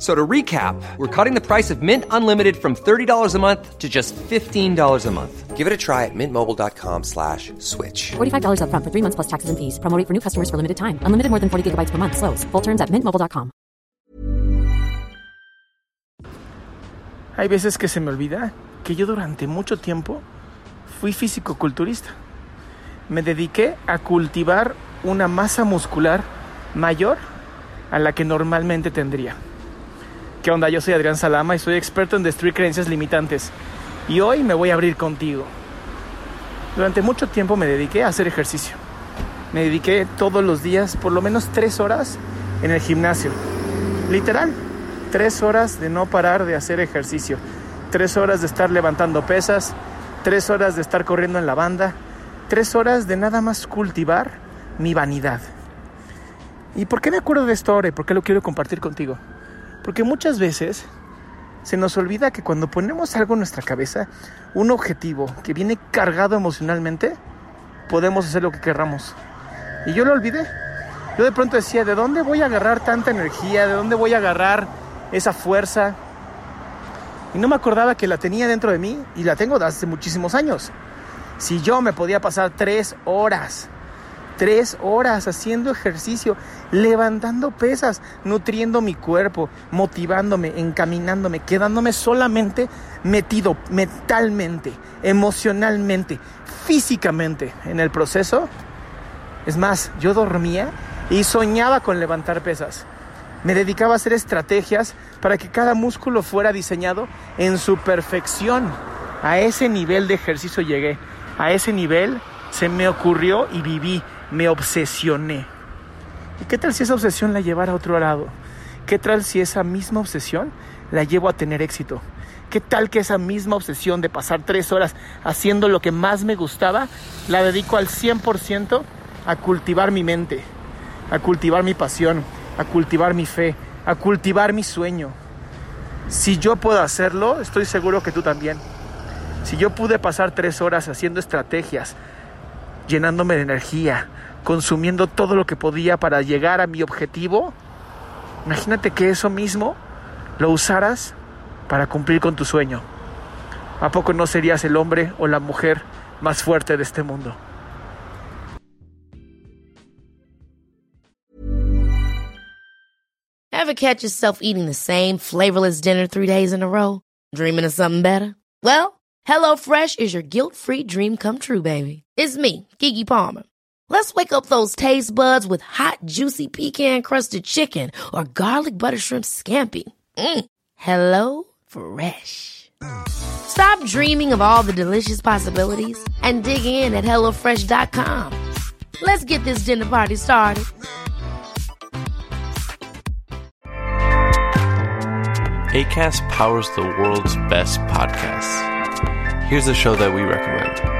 So to recap, we're cutting the price of Mint Unlimited from $30 a month to just $15 a month. Give it a try at mintmobile.com slash switch. $45 upfront for three months plus taxes and fees. Promo rate for new customers for limited time. Unlimited more than 40 gigabytes per month. Slows. Full terms at mintmobile.com. Hay veces que se me olvida que yo durante mucho tiempo fui físico-culturista. Me dediqué a cultivar una masa muscular mayor a la que normalmente tendría. ¿Qué onda? Yo soy Adrián Salama y soy experto en destruir creencias limitantes. Y hoy me voy a abrir contigo. Durante mucho tiempo me dediqué a hacer ejercicio. Me dediqué todos los días por lo menos tres horas en el gimnasio. Literal, tres horas de no parar de hacer ejercicio. Tres horas de estar levantando pesas. Tres horas de estar corriendo en la banda. Tres horas de nada más cultivar mi vanidad. ¿Y por qué me acuerdo de esto ahora y por qué lo quiero compartir contigo? Porque muchas veces se nos olvida que cuando ponemos algo en nuestra cabeza, un objetivo que viene cargado emocionalmente, podemos hacer lo que querramos. Y yo lo olvidé. Yo de pronto decía, ¿de dónde voy a agarrar tanta energía? ¿De dónde voy a agarrar esa fuerza? Y no me acordaba que la tenía dentro de mí y la tengo desde hace muchísimos años. Si yo me podía pasar tres horas, tres horas haciendo ejercicio, levantando pesas, nutriendo mi cuerpo, motivándome, encaminándome, quedándome solamente metido mentalmente, emocionalmente, físicamente en el proceso. Es más, yo dormía y soñaba con levantar pesas. Me dedicaba a hacer estrategias para que cada músculo fuera diseñado en su perfección. A ese nivel de ejercicio llegué. A ese nivel se me ocurrió y viví. Me obsesioné. ¿Y qué tal si esa obsesión la llevara a otro lado? ¿Qué tal si esa misma obsesión la llevo a tener éxito? ¿Qué tal que esa misma obsesión de pasar tres horas haciendo lo que más me gustaba, la dedico al 100% a cultivar mi mente, a cultivar mi pasión, a cultivar mi fe, a cultivar mi sueño? Si yo puedo hacerlo, estoy seguro que tú también. Si yo pude pasar tres horas haciendo estrategias, llenándome de energía, consumiendo todo lo que podía para llegar a mi objetivo, imagínate que eso mismo lo usaras para cumplir con tu sueño. ¿A poco no serías el hombre o la mujer más fuerte de este mundo? Ever catch yourself eating the same flavorless dinner three days in a row? Dreaming of something better? Well, HelloFresh is your guilt free dream come true, baby. It's me, Gigi Palmer. Let's wake up those taste buds with hot, juicy pecan crusted chicken or garlic butter shrimp scampi. Mm. Hello Fresh. Stop dreaming of all the delicious possibilities and dig in at HelloFresh.com. Let's get this dinner party started. ACAST powers the world's best podcasts. Here's a show that we recommend.